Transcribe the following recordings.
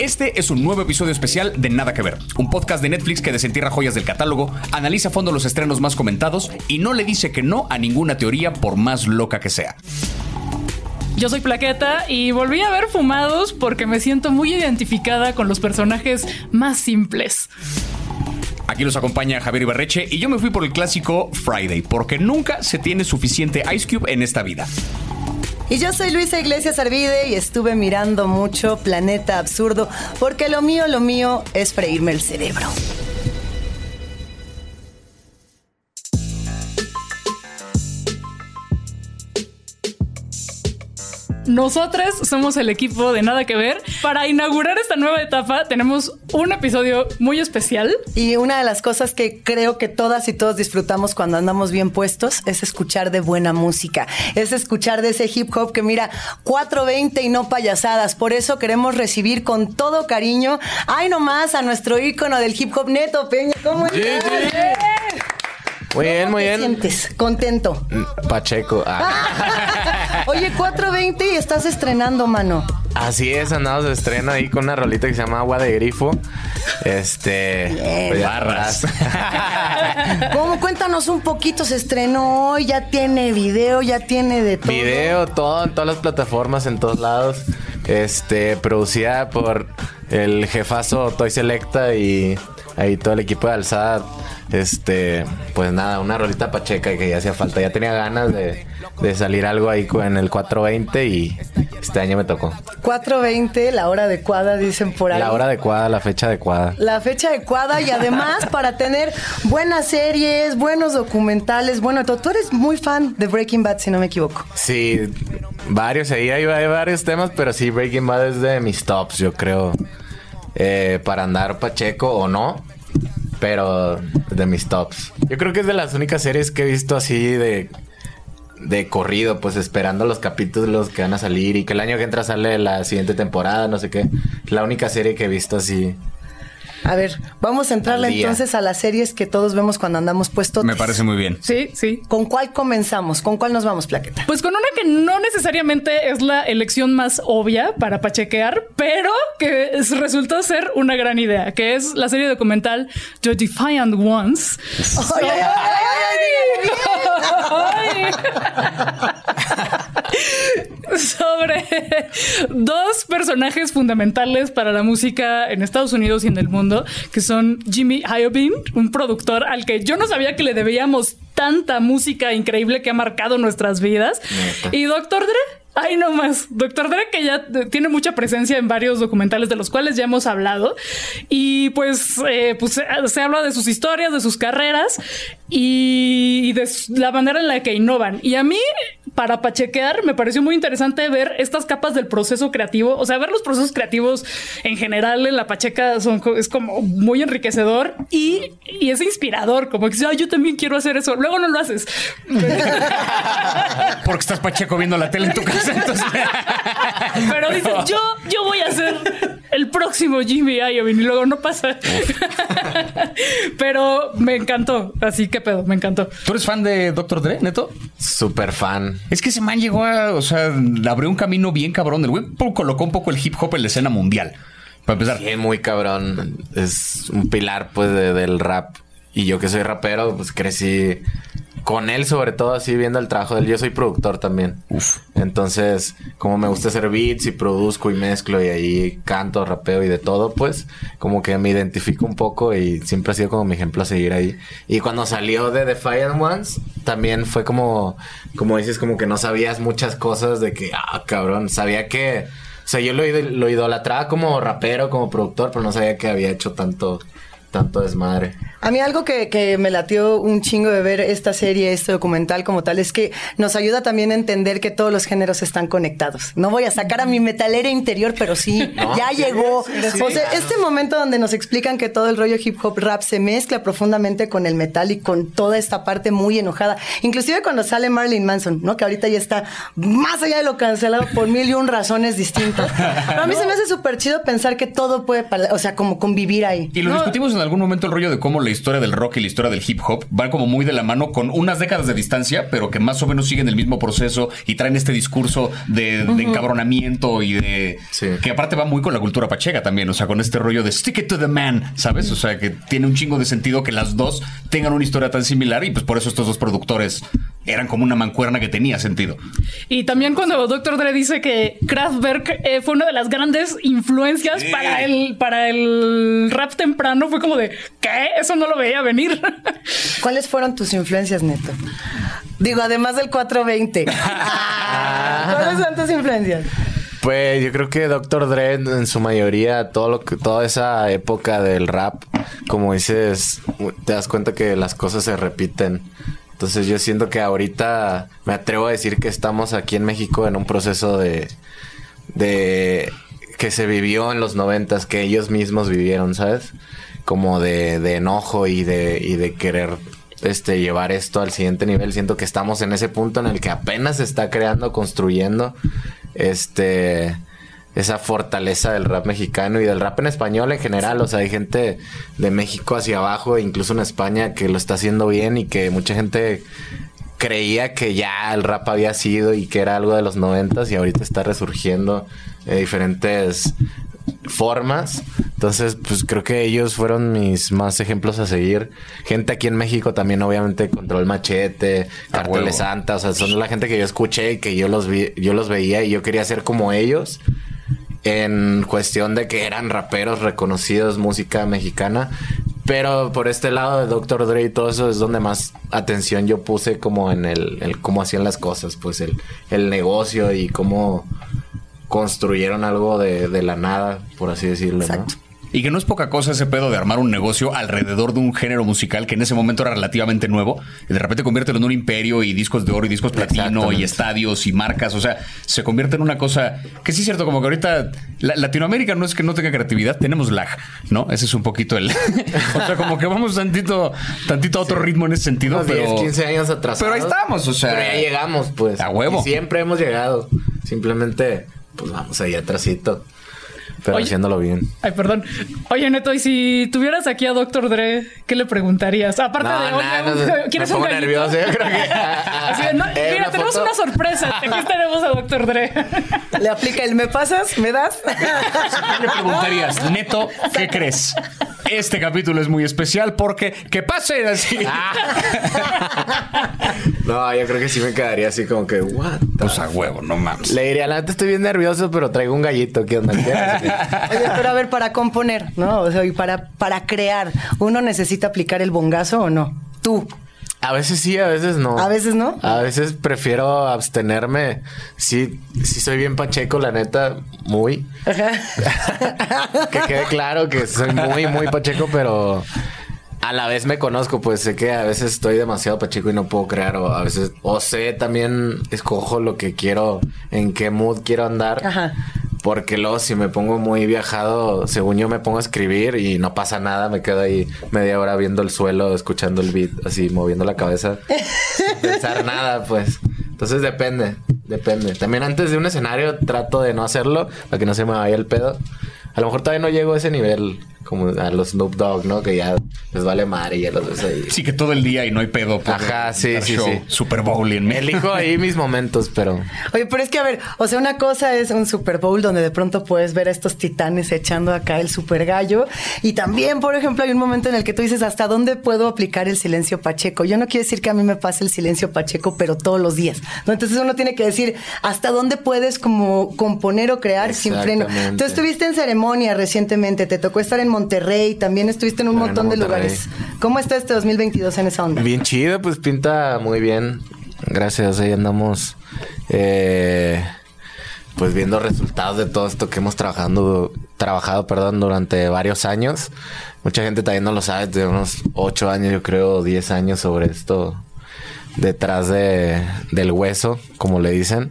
Este es un nuevo episodio especial de Nada que Ver, un podcast de Netflix que desentierra joyas del catálogo, analiza a fondo los estrenos más comentados y no le dice que no a ninguna teoría por más loca que sea. Yo soy Plaqueta y volví a ver Fumados porque me siento muy identificada con los personajes más simples. Aquí nos acompaña Javier Ibarreche y yo me fui por el clásico Friday, porque nunca se tiene suficiente Ice Cube en esta vida. Y yo soy Luisa Iglesias Arvide y estuve mirando mucho Planeta Absurdo porque lo mío, lo mío es freírme el cerebro. Nosotras somos el equipo de Nada que Ver. Para inaugurar esta nueva etapa tenemos un episodio muy especial. Y una de las cosas que creo que todas y todos disfrutamos cuando andamos bien puestos es escuchar de buena música. Es escuchar de ese hip hop que mira 420 y no payasadas. Por eso queremos recibir con todo cariño, ay nomás, a nuestro ícono del hip hop Neto Peña. ¿Cómo estás? Muy bien, muy ¿Te bien. sientes? Contento. Pacheco. Ah. Oye, 420 y estás estrenando, mano. Así es, andamos de estreno ahí con una rolita que se llama Agua de Grifo. Este. Bien. pues Barras. ¿Cómo? Cuéntanos un poquito, se estrenó hoy, ya tiene video, ya tiene de todo. Video, todo en todas las plataformas, en todos lados. Este, producida por el jefazo Toy Selecta y ahí todo el equipo de alzada. Este, pues nada, una rolita pacheca que ya hacía falta. Ya tenía ganas de, de salir algo ahí con el 420 y este año me tocó. 420, la hora adecuada, dicen por ahí. La hora adecuada, la fecha adecuada. La fecha adecuada y además para tener buenas series, buenos documentales, bueno, tú eres muy fan de Breaking Bad, si no me equivoco. Sí, varios ahí, hay, varios temas, pero sí, Breaking Bad es de mis tops, yo creo. Eh, para andar Pacheco o no, pero de mis tops. Yo creo que es de las únicas series que he visto así de, de corrido, pues esperando los capítulos que van a salir y que el año que entra sale la siguiente temporada, no sé qué. La única serie que he visto así. A ver, vamos a entrarle entonces a las series que todos vemos cuando andamos puestos. Me parece muy bien. Sí, sí. ¿Con cuál comenzamos? ¿Con cuál nos vamos, Plaqueta? Pues con una que no necesariamente es la elección más obvia para pachequear, pero que es- resultó ser una gran idea, que es la serie documental The Defiant Ones. Ay, ay, ay, ay, ay, Ay. Sobre dos personajes fundamentales para la música en Estados Unidos y en el mundo, que son Jimmy Iovine, un productor al que yo no sabía que le debíamos tanta música increíble que ha marcado nuestras vidas, Neta. y Doctor Dre. Ay, no más. Doctor Dre, que ya tiene mucha presencia en varios documentales de los cuales ya hemos hablado. Y pues, eh, pues se, se habla de sus historias, de sus carreras y, y de su- la manera en la que innovan. Y a mí, para pachequear, me pareció muy interesante ver estas capas del proceso creativo. O sea, ver los procesos creativos en general en la pacheca son, es como muy enriquecedor y, y es inspirador. Como que "Ay, yo también quiero hacer eso. Luego no lo haces. Porque estás Pacheco viendo la tele en tu casa, entonces. Pero dices, yo, yo voy a ser el próximo Jimmy Iovine y luego no pasa. Pero me encantó. Así que pedo, me encantó. ¿Tú eres fan de Dr. Dre, neto? Súper fan. Es que ese man llegó a, o sea, abrió un camino bien cabrón. El güey colocó un poco el hip hop en la escena mundial. Para empezar. Sí, muy cabrón. Es un pilar, pues, de- del rap. Y yo que soy rapero, pues crecí con él, sobre todo así, viendo el trabajo de él. Yo soy productor también. Entonces, como me gusta hacer beats y produzco y mezclo y ahí canto, rapeo y de todo, pues, como que me identifico un poco y siempre ha sido como mi ejemplo a seguir ahí. Y cuando salió de Defiant Ones, también fue como, como dices, como que no sabías muchas cosas de que, ah, cabrón, sabía que... O sea, yo lo idolatraba como rapero, como productor, pero no sabía que había hecho tanto, tanto desmadre. A mí algo que, que me latió un chingo de ver esta serie, este documental como tal, es que nos ayuda también a entender que todos los géneros están conectados. No voy a sacar a mi metalera interior, pero sí, No, ya sí, llegó. sí, sí, o sea, claro. este momento donde nos explican que todo el rollo hip hop rap se mezcla profundamente con el metal y con toda esta parte muy enojada. Inclusive cuando sale Marilyn Manson, ¿no? Que ahorita ya está más allá de lo cancelado por mil y un razones distintas. Pero a mí se me hace súper chido pensar que todo puede, o sea, como convivir ahí. Y lo No. discutimos en en algún momento el rollo de cómo la historia del rock y la historia del hip hop van como muy de la mano con unas décadas de distancia, pero que más o menos siguen el mismo proceso y traen este discurso de, de encabronamiento y de... Sí. Que aparte va muy con la cultura pacheca también, o sea, con este rollo de stick it to the man, ¿sabes? O sea, que tiene un chingo de sentido que las dos tengan una historia tan similar y pues por eso estos dos productores eran como una mancuerna que tenía sentido. Y también cuando Dr. Dre dice que Kraftwerk eh, fue una de las grandes influencias Sí. para el para el rap temprano, fue como de ¿qué? Eso no lo veía venir. ¿Cuáles fueron tus influencias, Neto? Digo, además del 420. ¿Cuáles son tus influencias? Pues yo creo que Dr. Dre en, en su mayoría, todo lo que, toda esa época del rap, como dices, te das cuenta que las cosas se repiten. Entonces yo siento que ahorita me atrevo a decir que estamos aquí en México en un proceso de, de que se vivió en los noventas, que ellos mismos vivieron, ¿sabes? Como de, de enojo y de, y de querer este, llevar esto al siguiente nivel. Siento que estamos en ese punto en el que apenas se está creando, construyendo este esa fortaleza del rap mexicano y del rap en español en general. O sea, hay gente de México hacia abajo, incluso en España, que lo está haciendo bien y que mucha gente creía que ya el rap había sido y que era algo de los noventas y ahorita está resurgiendo de diferentes formas. Entonces, pues creo que ellos fueron mis más ejemplos a seguir. Gente aquí en México también, obviamente, Control Machete, A Cartel huevo. de Santa. O sea, son la gente que yo escuché y que yo los vi, yo los veía y yo quería ser como ellos. En cuestión de que eran raperos reconocidos, música mexicana. Pero por este lado de Dr. Dre y todo eso es donde más atención yo puse como en el, cómo hacían las cosas, pues el, el negocio y cómo construyeron algo de, de la nada, por así decirlo, Exacto. ¿no? Y que no es poca cosa ese pedo de armar un negocio alrededor de un género musical que en ese momento era relativamente nuevo y de repente conviértelo en un imperio y discos de oro y discos platino y estadios y marcas. O sea, se convierte en una cosa que sí es cierto, como que ahorita la- Latinoamérica no es que no tenga creatividad, tenemos lag, ¿no? Ese es un poquito el. o sea, como que vamos tantito, tantito a otro ritmo en ese sentido, Unos pero. 10, 15 años atrás. pero ahí estamos, o sea. Pero ya llegamos, pues. A huevo. Y siempre hemos llegado. Simplemente, pues vamos ahí atrasito. Pero Oye. haciéndolo bien. Ay, perdón. Oye, Neto, y si tuvieras aquí a Dr. Dre, ¿qué le preguntarías? Aparte No, de, oye, no, un- no, ¿quieres me un pongo gallito? nervioso, yo creo que- Así de, no, Eh, mira, una tenemos foto. una sorpresa. Aquí tenemos a Dr. Dre. Le aplica el ¿me pasas? ¿Me das? ¿Qué le preguntarías, Neto, qué crees? Este capítulo es muy especial porque que pase así. No, yo creo que sí me quedaría así como que, what? the Pues a huevo, no mames. Le diría, la neta estoy bien nervioso, pero traigo un gallito. ¿Qué onda? Oye, pero a ver, para componer, ¿no? O sea, y para, para crear, ¿uno necesita aplicar el bongazo o no? Tú. A veces sí, a veces no. A veces no. A veces prefiero abstenerme. Sí, sí soy bien pacheco, la neta, muy. que quede claro que soy muy, muy pacheco, pero a la vez me conozco, pues sé que a veces estoy demasiado pacheco y no puedo crear, o a veces, o sé también escojo lo que quiero, en qué mood quiero andar. Ajá. Porque luego si me pongo muy viajado, según yo me pongo a escribir y no pasa nada, me quedo ahí media hora viendo el suelo, escuchando el beat, así moviendo la cabeza, sin pensar nada, pues. Entonces depende, depende. También antes de un escenario trato de no hacerlo para que no se me vaya el pedo. A lo mejor todavía no llego a ese nivel como a los Snoop Dogg, ¿no? Que ya les vale madre y ya los ves ahí. Sí, que todo el día y no hay pedo. por Ajá, sí, sí, show, sí. Super Bowl en México. Elijo ahí mis momentos, pero... Oye, pero es que a ver, o sea, una cosa es un Super Bowl donde de pronto puedes ver a estos titanes echando acá el super gallo. Y también, por ejemplo, hay un momento en el que tú dices, ¿hasta dónde puedo aplicar el silencio pacheco? Yo no quiero decir que a mí me pase el silencio pacheco, pero todos los días. ¿no? Entonces uno tiene que decir, ¿hasta dónde puedes como componer o crear sin freno? Tú estuviste en ceremonia recientemente, te tocó estar en Monterrey, también estuviste en un Bueno, montón de Monterrey. Lugares. ¿Cómo está este 2022 en esa onda? Bien chido, pues pinta muy bien. Gracias, ahí andamos. eh, pues viendo resultados de todo esto que hemos trabajando, trabajado perdón, durante varios años. Mucha gente también no lo sabe, tenemos ocho años, yo creo, 10 años sobre esto detrás de, del hueso, como le dicen.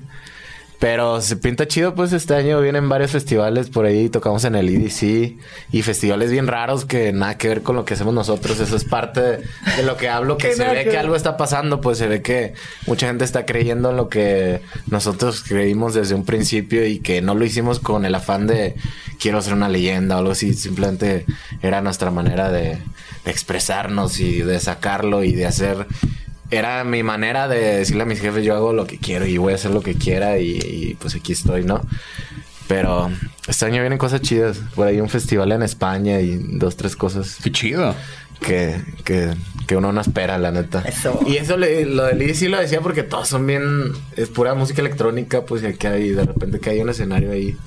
Pero se pinta chido, pues este año vienen varios festivales por ahí, tocamos en el EDC y festivales bien raros que nada que ver con lo que hacemos nosotros. Eso es parte de, de lo que hablo, que Que se ve que algo está pasando, pues se ve que mucha gente está creyendo en lo que nosotros creímos desde un principio y que no lo hicimos con el afán de quiero ser una leyenda o algo así, simplemente era nuestra manera de, de expresarnos y de sacarlo y de hacer era mi manera de decirle a mis jefes, yo hago lo que quiero y voy a hacer lo que quiera y, y, pues aquí estoy, ¿no? Pero este año vienen cosas chidas. Por ahí un festival en España y dos, tres cosas Qué chido. que, que, que uno no espera, la neta. Eso. Y eso le- lo del IDC lo decía porque todos son bien... Es pura música electrónica, pues y que hay de repente que hay un escenario ahí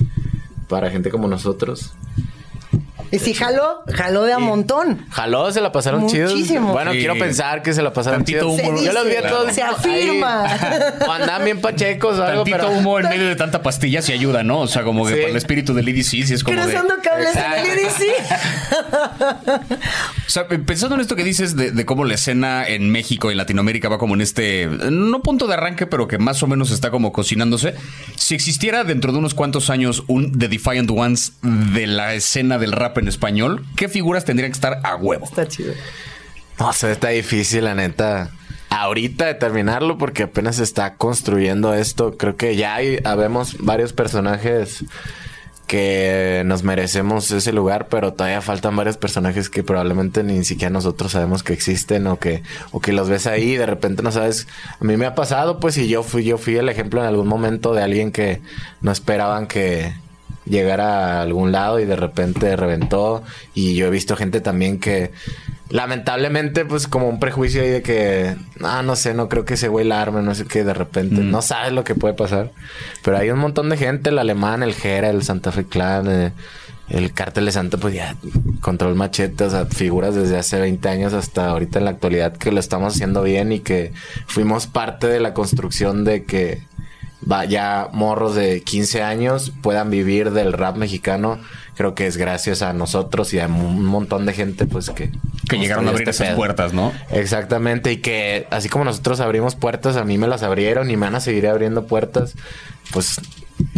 para gente como nosotros. Y si jaló, jaló de a montón. Jaló, se la pasaron chidos. Muchísimo. Bueno, Sí. quiero pensar que se la pasaron Tantito chidos. humo, Se Yo los vi a todos. se afirma. O andaban bien pachecos o algo, Tantito pero... humo en medio de tanta pastilla sí ayuda, ¿no? O sea, como que Sí. por el espíritu del EDC sí es como de... Cruzando cables en el EDC. O sea, pensando en esto que dices de, de cómo la escena en México y en Latinoamérica va como en este, no punto de arranque, pero que más o menos está como cocinándose. Si existiera dentro de unos cuantos años un The Defiant Ones de la escena del rap en español, ¿qué figuras tendrían que estar a huevo? Está chido. No sé, está difícil, la neta. Ahorita determinarlo porque apenas se está construyendo esto. Creo que ya hay, habemos varios personajes que nos merecemos ese lugar, pero todavía faltan varios personajes que probablemente ni siquiera nosotros sabemos que existen o que, o que los ves ahí y de repente no sabes. A mí me ha pasado, pues, y yo fui, yo fui el ejemplo en algún momento de alguien que no esperaban que llegara a algún lado y de repente reventó. Y yo he visto gente también que lamentablemente, pues como un prejuicio ahí de que, ah, no sé, no creo que ese güey la arme, no sé qué, de repente, no sabes lo que puede pasar. Pero hay un montón de gente, el alemán, el Jera, el Santa Fe Clan, eh, el Cártel de Santa, pues ya control machete, o sea, figuras desde hace 20 años hasta ahorita en la actualidad que lo estamos haciendo bien y que fuimos parte de la construcción de que vaya morros de 15 años puedan vivir del rap mexicano. Creo que es gracias a nosotros y a un montón de gente pues que... Que llegaron a abrir este esas pedo. puertas, ¿no? Exactamente, y que así como nosotros abrimos puertas, a mí me las abrieron y me van a seguir abriendo puertas. Pues,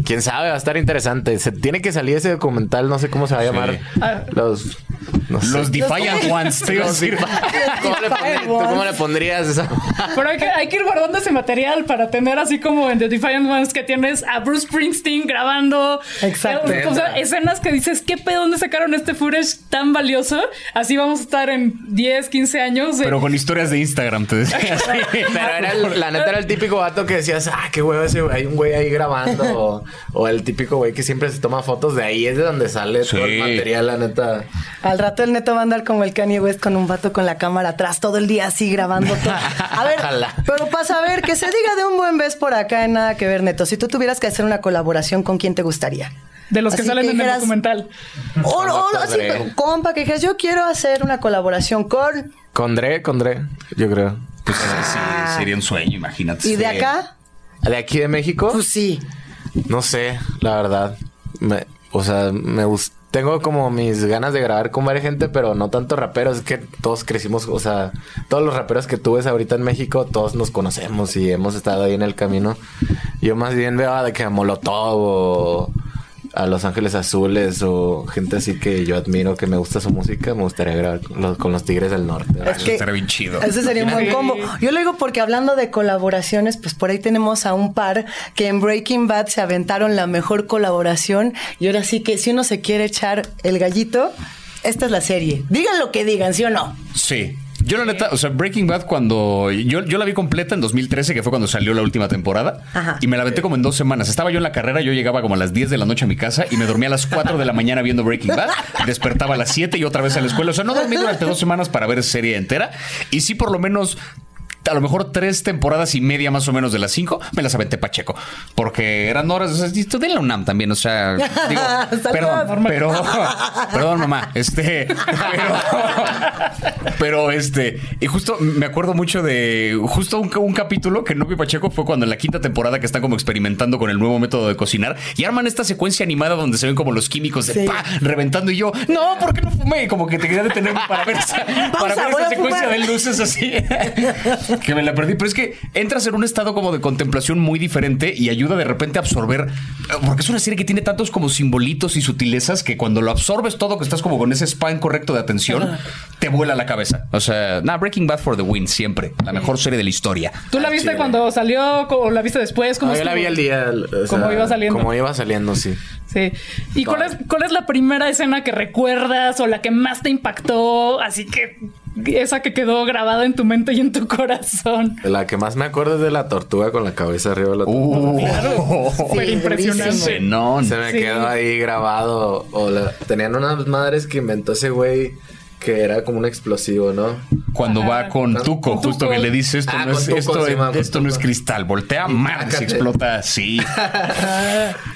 quién sabe, va a estar interesante. Se tiene que salir ese documental, no sé cómo se va a llamar. Ah. Los... no sé. Los Defiant Ones, te iba a decir. ¿Cómo le, pondrías, ¿Tú cómo le pondrías esa? Pero hay que, hay que ir guardando ese material para tener así como en The Defiant Ones que tienes a Bruce Springsteen grabando. Exacto. eh, O sea, escenas que dices, ¿qué pedo? ¿Dónde sacaron este footage tan valioso? Así vamos a estar en 10, 15 años. de- Pero con historias de Instagram, te decía. Sí. Pero era el- la neta era el típico vato que decías, ah, qué huevo ese güey, hay un güey ahí grabando. o, o el típico güey que siempre se toma fotos de ahí, es de donde sale todo el Sí. material, la neta. Al rato el neto va a andar como el Kanye West con un vato con la cámara atrás todo el día así grabando todo. A ver, Ojalá. pero pasa a ver, que se diga de un buen vez por acá en nada que ver, neto. Si tú tuvieras que hacer una colaboración, ¿con quién te gustaría? de los que salen en el documental. O, o- así, compa, que dijeras, yo quiero hacer una colaboración con... Con Dre, con Dre, yo creo. Pues sí, sería un sueño, imagínate. ¿Y de acá? ¿De aquí de México? Pues sí. No sé, la verdad. Me- o sea, me gusta. Tengo como mis ganas de grabar con varias gente, pero no tanto raperos. Es que todos crecimos, o sea, todos los raperos que tú ahorita en México, todos nos conocemos y hemos estado ahí en el camino. Yo más bien veo de que Molotov o a Los Ángeles Azules o gente así que yo admiro, que me gusta su música. Me gustaría grabar con los, con los Tigres del Norte. Es que estaría bien chido. Ese sería un buen combo. Yo lo digo porque hablando de colaboraciones, pues por ahí tenemos a un par que en Breaking Bad se aventaron la mejor colaboración. Y ahora sí que si uno se quiere echar el gallito, esta es la serie. Digan lo que digan, ¿sí o no? Sí. Yo la neta, o sea, Breaking Bad cuando yo, yo la vi completa en 2013, que fue cuando salió la última temporada, Ajá. y me la aventé como en dos semanas. Estaba yo en la carrera, yo llegaba como a las 10 de la noche a mi casa y me dormía a las 4 de la mañana viendo Breaking Bad, despertaba a las 7 y otra vez a la escuela. O sea, no dormí durante dos semanas para ver esa serie entera y sí por lo menos a lo mejor tres temporadas y media más o menos de las cinco, me las aventé Pacheco. Porque eran horas, o sea, esto de la UNAM también, o sea, digo, perdón, pero, perdón, mamá, este, pero, pero este, y justo me acuerdo mucho de, justo un, un capítulo que no vi Pacheco fue cuando en la quinta temporada que están como experimentando con el nuevo método de cocinar y arman esta secuencia animada donde se ven como los químicos de Sí. pa, reventando y yo, no, ¿por qué no fumé? Y como que te quería detener para ver esa, para ver esa secuencia fumar. de luces así. que me la perdí. Pero es que entras en un estado como de contemplación muy diferente y ayuda de repente a absorber. Porque es una serie que tiene tantos como simbolitos y sutilezas que cuando lo absorbes todo, que estás como con ese span correcto de atención, te vuela la cabeza. O sea, nada, Breaking Bad for the win, siempre. La mejor serie de la historia. ¿Tú la viste cuando salió o la viste después? ¿Cómo No, yo la vi al día. o Como iba saliendo. Como iba saliendo, sí. Sí. ¿Y cuál es, cuál es la primera escena que recuerdas o la que más te impactó? Así que esa que quedó grabada en tu mente y en tu corazón. La que más me acuerdo es de la tortuga con la cabeza arriba de la Uh, Súper impresionante. no. Se me Sí. quedó ahí grabado. O la- tenían unas madres que inventó ese güey que era como un explosivo, ¿no? Cuando Ajá. va con Tuco, justo Tuco. que le dice esto Ah, no es, Tuco, esto, sí, es- man, con esto no es cristal, voltea, Y madre, se explota así.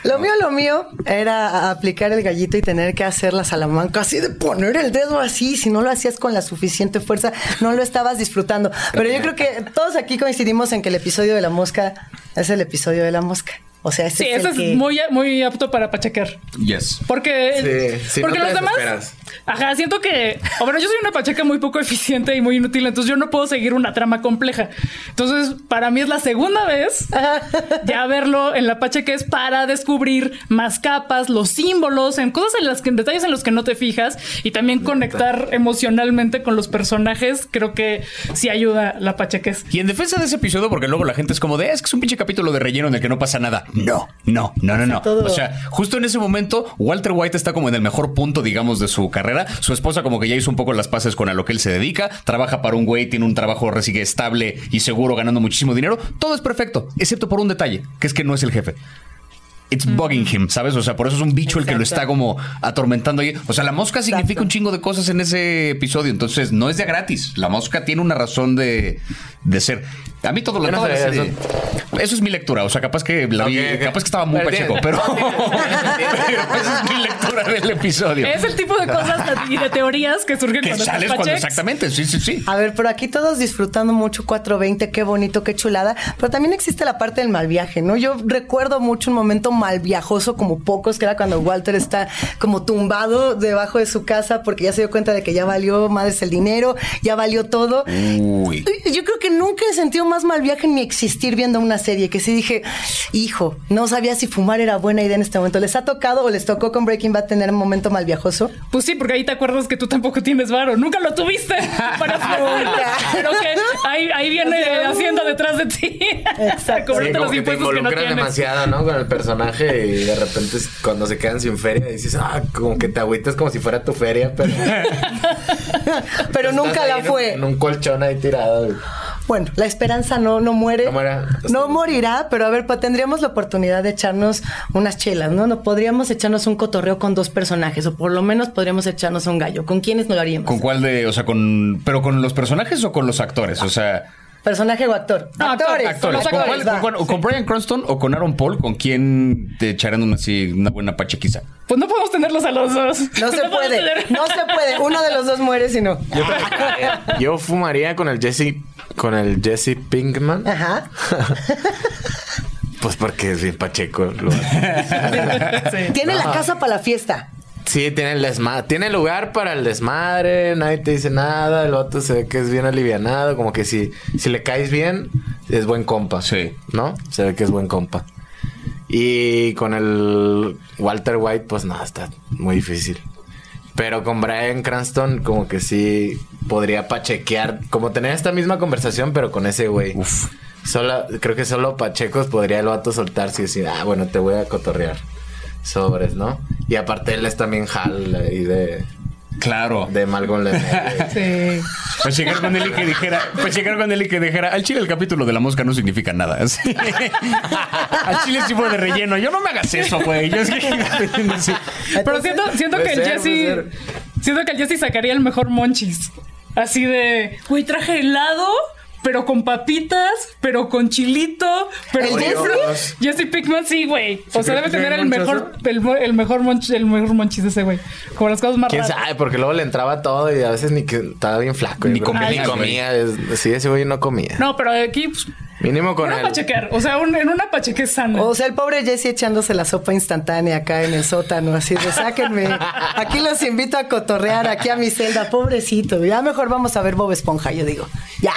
Lo mío, lo mío era aplicar el gallito y tener que hacer la salamanca así de poner el dedo así. Si no lo hacías con la suficiente fuerza, no lo estabas disfrutando. Pero yo creo que todos aquí coincidimos en que el episodio de la mosca es el episodio de la mosca. O sea, ese Sí, es ese el es que- muy, muy apto para pachequear. Yes. Porque, Sí, sí, porque no los demás. Ajá, siento que. O bueno, yo soy una pacheca muy poco eficiente y muy inútil, entonces yo no puedo seguir una trama compleja. Entonces, para mí es la segunda vez ya verlo en la pacheca es para descubrir más capas, los símbolos, en cosas en las que, en detalles en los que no te fijas y también conectar emocionalmente con los personajes. Creo que sí ayuda la pachequez. Y en defensa de ese episodio, porque luego la gente es como de, "Ah, es que es un pinche capítulo de relleno en el que no pasa nada. No, no, no, no, no. O sea, justo en ese momento, Walter White está como en el mejor punto, digamos, de su carrera. Su esposa como que ya hizo un poco las paces con a lo que él se dedica. Trabaja para un güey, tiene un trabajo resigue estable y seguro, ganando muchísimo dinero. Todo es perfecto, excepto por un detalle, que es que no es el jefe. It's bugging him, ¿sabes? O sea, por eso es un bicho el que lo está como atormentando ahí. O sea, la mosca significa Exacto. un chingo de cosas en ese episodio. Entonces, no es de gratis. La mosca tiene una razón de, de ser. A mí todo lo no sabía serie- eso. es mi lectura. O sea, capaz que la vi, capaz que estaba muy Pero pacheco, tiene- pero, pero esa es mi lectura del episodio. Es el tipo de cosas y de teorías que surgen que cuando sales cuando exactamente. Sí, sí, sí. A ver, pero aquí todos disfrutando mucho 420, qué bonito, qué chulada. Pero también existe la parte del mal viaje, ¿no? Yo recuerdo mucho un momento mal viajoso como pocos, que era cuando Walter está como tumbado debajo de su casa porque ya se dio cuenta de que ya valió madres el dinero, ya valió todo. Uy. Yo creo que nunca he sentido más mal viaje en mi existir viendo una serie, que sí dije, hijo, no sabía si fumar era buena idea en este momento. ¿Les ha tocado o les tocó con Breaking Bad tener un momento mal viajoso? Pues sí, porque ahí te acuerdas que tú tampoco tienes varo. Nunca lo tuviste para. Pero que ahí, ahí viene O sea, la hacienda detrás de ti. Exacto. Cobrarte Sí, como los que te impuestos que no involucras tienes. demasiado, ¿no? Con el personaje y de repente cuando se quedan sin feria dices, ah, como que te agüitas como si fuera tu feria, pero... Pero nunca la fue. En un colchón ahí tirado. Bueno, la esperanza no, no muere. No morirá, pero a ver, pues tendríamos la oportunidad de echarnos unas chelas, ¿no? No podríamos echarnos un cotorreo con dos personajes, o por lo menos podríamos echarnos un gallo. ¿Con quiénes no lo haríamos? ¿Con cuál de, o sea, con, pero con los personajes o con los actores? O sea, ¿Personaje o actor? No, actor, actores. ¿Con, actores, cuál- con con Brian Cranston o con Aaron Paul? ¿Con quién te echarían una, así, una buena pachequiza? Pues no podemos tenerlos a los dos. No se puede, tener- no se puede. Uno de los dos muere si no. Yo, yo fumaría con el Jesse, con el Jesse Pinkman. Ajá. Pues porque es bien pacheco. lo- Sí. Tiene la casa para la fiesta. Sí, tiene el desmadre. Tiene lugar para el desmadre. Nadie te dice nada. El otro se ve que es bien alivianado. Como que si, si le caes bien, es buen compa. Sí. ¿No? Se ve que es buen compa. Y con el Walter White, pues nada, está muy difícil. Pero con Brian Cranston, como que sí podría pachequear, como tener esta misma conversación, pero con ese güey. Uf. Solo, creo que solo Pachecos podría el vato soltarse y decir, ah, bueno, te voy a cotorrear. Sobres, ¿no? Y aparte él es también Hal ahí de, Claro. de Lane. Sí. Pues llegar con él y que dijera, pues llegar con él y que dijera, al chile el capítulo de la mosca no significa nada. Sí. Al chile sí fue de relleno. Yo no me hagas eso, güey. Yo es que sí. Pero siento, siento que el Jesse. Siento que el Jesse sacaría el mejor monchis. Así de. Güey, traje helado. Pero con papitas, pero con chilito, pero ¿El con- Jesse? Jesse Pickman sí, güey. O sea, debe tener el mejor, el, mo- el mejor monch, el mejor monchis de ese güey. Como las cosas más ¿Quién raras. sabe? Porque luego le entraba todo y a veces ni que estaba bien flaco. Ni comía, Ni comía. Es- Sí, ese güey no comía. No, pero aquí, pues, Mínimo con una él. pachequear. O sea, un- en una pacheque sana. O sea, el pobre Jesse echándose la sopa instantánea acá en el sótano, así de sáquenme. Aquí los invito a cotorrear aquí a mi celda, pobrecito. Ya mejor vamos a ver Bob Esponja, yo digo. Ya.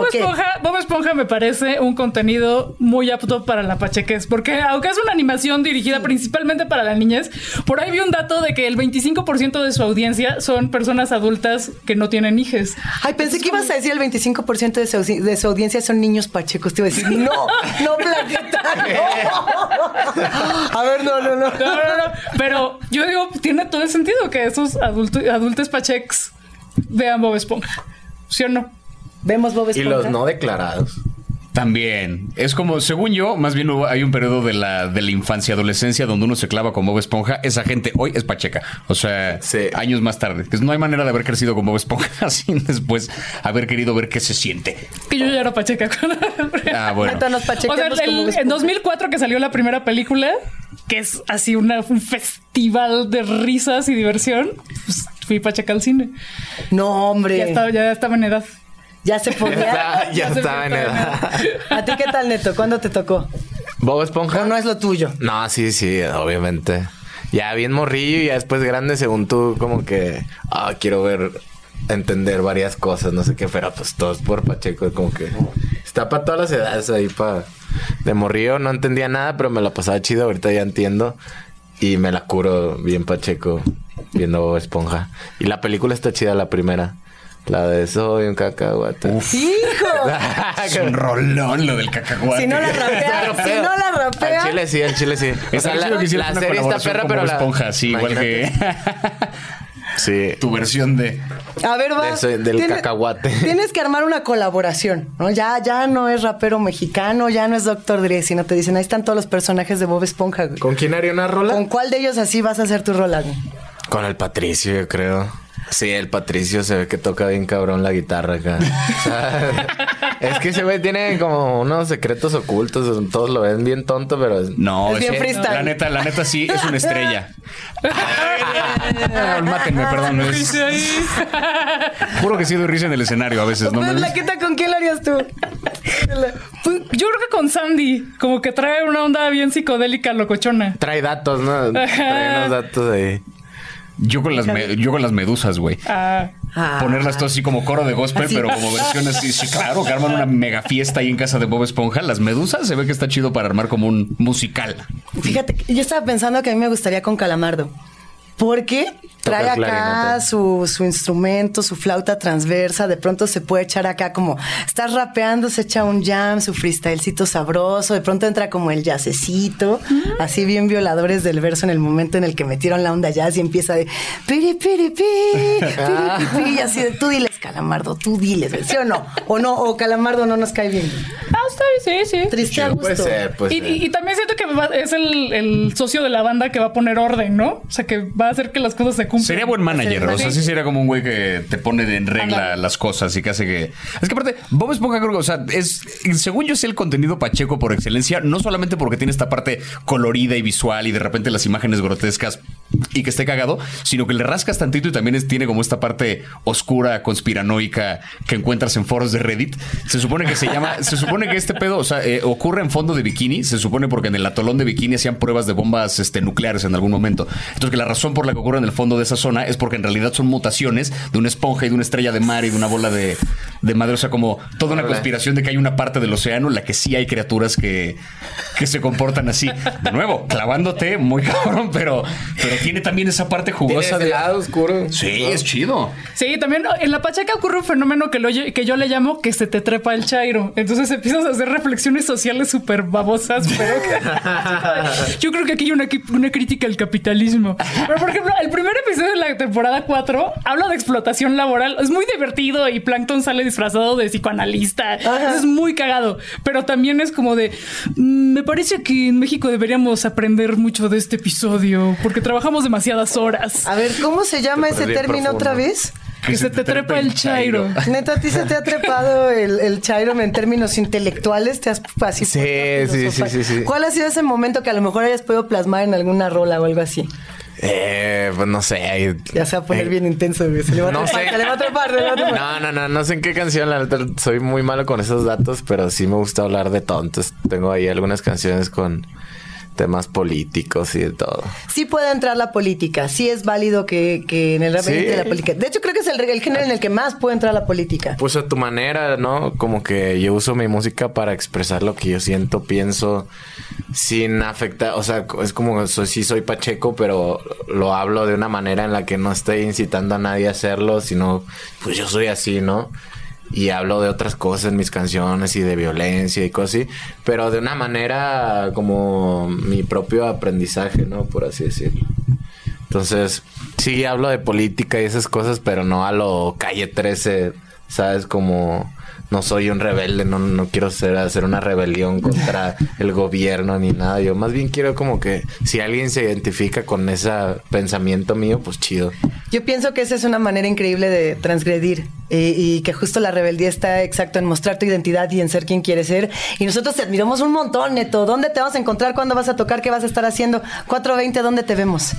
Bob. Esponja, Bob Esponja me parece un contenido muy apto para la pachequez, porque aunque es una animación dirigida principalmente para la niñez, por ahí vi un dato de que el 25% de su audiencia son personas adultas que no tienen hijes. Ay, pensé que ibas a decir el 25% de su, de su audiencia son niños pachecos. Te iba a decir, no, no, Blanquita, no. A ver, no, no, no. No, no, no. Pero yo digo, tiene todo el sentido que esos adultos, adultos pachecs vean Bob Esponja. ¿Sí o no? Vemos Bob Y Esponja. los no declarados. También. Es como, según yo, más bien hay un periodo de la, de la infancia, adolescencia, donde uno se clava con Bob Esponja. Esa gente hoy es pacheca. O sea, Sí. años más tarde. Pues no hay manera de haber crecido con Bob Esponja sin después haber querido ver qué se siente. Que yo ya era pacheca. Ah, bueno. O sea, el- en Esponja. 2004 que salió la primera película, que es así una- un festival de risas y diversión, pues fui pacheca al cine. No, hombre. Ya estaba, ya estaba en edad. Ya se Ya, podía. está- ya Ya se estaba en edad. ¿A ti qué tal, Neto? ¿Cuándo te tocó? Bob Esponja. ¿O no es lo tuyo? No, sí, sí, obviamente. Ya bien morrillo y ya después grande, según tú, como que, ah, quiero ver, entender varias cosas, no sé qué, pero pues todo es por Pacheco, como que está para todas las edades ahí, para... De morrillo no entendía nada, pero me la pasaba chido, ahorita ya entiendo y me la curo bien Pacheco viendo Bob Esponja. Y la película está chida, la primera. La de Soy un cacahuate. ¡Hijo! Es un rolón lo del cacahuate. Si no la rapea, si no la rapea. Al chile sí, al chile sí. O sea, la, la serie está perra, pero Bob la... Esponja, sí, igual que Sí. tu versión de... A ver, va. De del Tiene- cacahuate. Tienes que armar una colaboración, ¿no? Ya, ya no es rapero mexicano, ya no es Doctor Dre, sino te dicen, ahí están todos los personajes de Bob Esponja, güey. ¿Con quién haría una rola? ¿Con cuál de ellos así vas a hacer tu rola? güey? Con el Patricio, yo creo. Sí, el Patricio se ve que toca bien cabrón la guitarra acá. O sea, es que ese güey tiene como unos secretos ocultos. Todos lo ven bien tonto, pero... es- No, Es bien freestyle. La neta, la neta sí, es una estrella. Mátenme, perdón. es- juro que sí doy risa en el escenario a veces. ¿no? Me- Blanquita, ¿con quién lo harías tú? Pues, yo creo que con Sandy, como que trae una onda bien psicodélica, locochona. Trae datos, ¿no? Trae unos datos ahí. Yo con las, me- yo con las medusas, güey. Ah, Ah. Ponerlas todas así como coro de gospel, Así. pero como versión así. Sí, claro, que arman una mega fiesta ahí en casa de Bob Esponja. Las medusas se ve que está chido para armar como un musical. Fíjate, yo estaba pensando que a mí me gustaría con Calamardo. Porque trae Toca acá su, su instrumento, su flauta transversa. De pronto se puede echar acá como estás rapeando, se echa un jam, su freestylecito sabroso. De pronto entra como el jazzecito, así bien violadores del verso en el momento en el que metieron la onda jazz y empieza de piri, piri, pi, piri, pi, pi, y así de tú diles, Calamardo, tú diles, ¿sí o no? O no, o Calamardo no nos cae bien. ah, está bien, sí, sí. Triste a Chido, puede gusto. ser, puede Y, ser. y- y también siento que va- es el, el socio de la banda que va a poner orden, ¿no? O sea, que va a hacer que las cosas se cumplan. Sería buen manager, o sea, Sí. sería como un güey que te pone en regla las cosas y que hace que... Es que aparte, Bob Esponja creo que, o sea, es, según yo sé el contenido pacheco por excelencia, no solamente porque tiene esta parte colorida y visual y de repente las imágenes grotescas y que esté cagado, sino que le rascas tantito y también es- tiene como esta parte oscura, conspiranoica que encuentras en foros de Reddit. Se supone que se llama, se supone que este pedo, o sea, eh, ocurre en fondo de bikini, se supone porque en el atolón de bikini hacían pruebas de bombas este, nucleares en algún momento. Entonces que la razón por la que ocurre en el fondo de esa zona es porque en realidad son mutaciones de una esponja y de una estrella de mar y de una bola de, de madre. O sea, como toda una conspiración de que hay una parte del océano en la que sí hay criaturas que, que se comportan así. De nuevo, clavándote muy cabrón, pero, pero tiene también esa parte jugosa de... lado oscuro. Sí, es chido. Sí, también en la Pacheca ocurre un fenómeno que, lo- que yo le llamo que se te trepa el chairo. Entonces empiezas a hacer reflexiones sociales súper babosas, pero que- yo creo que aquí hay una, una crítica al capitalismo. Pero, por ejemplo, el primer episodio de la temporada 4 habla de explotación laboral. Es muy divertido y Plankton sale disfrazado de psicoanalista. Es muy cagado. Pero también es como de, "Mm, me parece que en México deberíamos aprender mucho de este episodio porque trabajamos demasiadas horas. A ver, ¿cómo se llama ese término otra vez? Que se te trepa el chairo. Neta, ¿a ti se te ha trepado el, el chairo en términos intelectuales? ¿Te has así Sí, a sí, sí, sí, sí. ¿Cuál ha sido ese momento que a lo mejor hayas podido plasmar en alguna rola o algo así? Eh, pues no sé. Ya se va a poner eh, bien intenso, güey. Se le va a No trepar, sé. se le va a trepar, se le va a trepar. No, no, no, no sé en qué canción, la neta, soy muy malo con esos datos, pero sí me gusta hablar de tontos. Tengo ahí algunas canciones con temas políticos y de todo. Sí puede entrar la política, sí es válido que, que en el rap Sí. entre la política. De hecho, creo que es el, el género en el que más puede entrar la política. Pues a tu manera, ¿no? Como que yo uso mi música para expresar lo que yo siento, pienso, sin afectar, o sea, es como soy, sí soy Pacheco, pero lo hablo de una manera en la que no estoy incitando a nadie a hacerlo, sino, pues yo soy así, ¿no? Y hablo de otras cosas en mis canciones y de violencia y cosas así, pero de una manera como mi propio aprendizaje, ¿no? Por así decirlo. Entonces, sí hablo de política y esas cosas, pero no a lo calle 13, ¿sabes? Como no soy un rebelde, no, no quiero ser, hacer una rebelión contra el gobierno ni nada. Yo más bien quiero como que si alguien se identifica con ese pensamiento mío, pues chido. Yo pienso que esa es una manera increíble de transgredir eh, y que justo la rebeldía está exacto en mostrar tu identidad y en ser quien quieres ser. Y nosotros te admiramos un montón, Neto. ¿Dónde te vamos a encontrar? ¿Cuándo vas a tocar? ¿Qué vas a estar haciendo? 420, ¿dónde te vemos?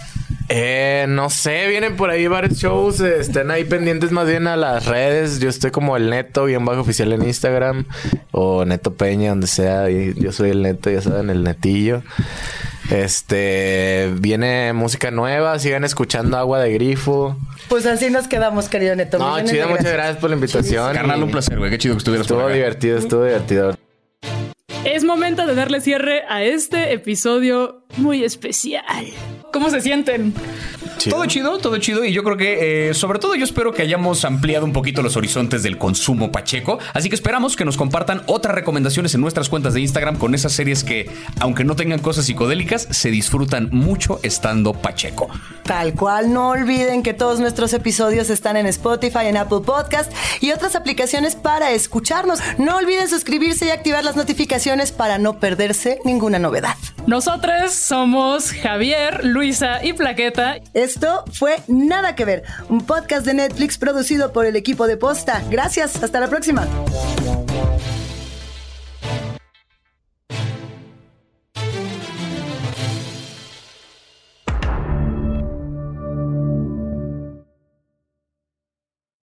Eh, no sé, vienen por ahí varios shows. eh, estén ahí pendientes más bien a las redes. Yo estoy como el neto, bien bajo oficial en Instagram. O Neto Peña, donde sea. y yo soy el neto, ya saben, el netillo. Este, viene música nueva. Sigan escuchando Agua de Grifo. Pues así nos quedamos, querido Neto. No, Millones chido, muchas gracias por la invitación. Carnal, un placer, güey. Qué chido que estuvieras por Estuvo acá. divertido, estuvo divertido. Es momento de darle cierre a este episodio muy especial. ¿Cómo se sienten? Chido. Todo chido, todo chido. Y yo creo que, eh, sobre todo, yo espero que hayamos ampliado un poquito los horizontes del consumo pacheco. Así que esperamos que nos compartan otras recomendaciones en nuestras cuentas de Instagram con esas series que, aunque no tengan cosas psicodélicas, se disfrutan mucho estando pacheco. Tal cual, no olviden que todos nuestros episodios están en Spotify, en Apple Podcast y otras aplicaciones para escucharnos. No olviden suscribirse y activar las notificaciones para no perderse ninguna novedad. Nosotros somos Javier, Luisa y Plaqueta. Esto fue Nada que ver, un podcast de Netflix producido por el equipo de Posta. Gracias, hasta la próxima.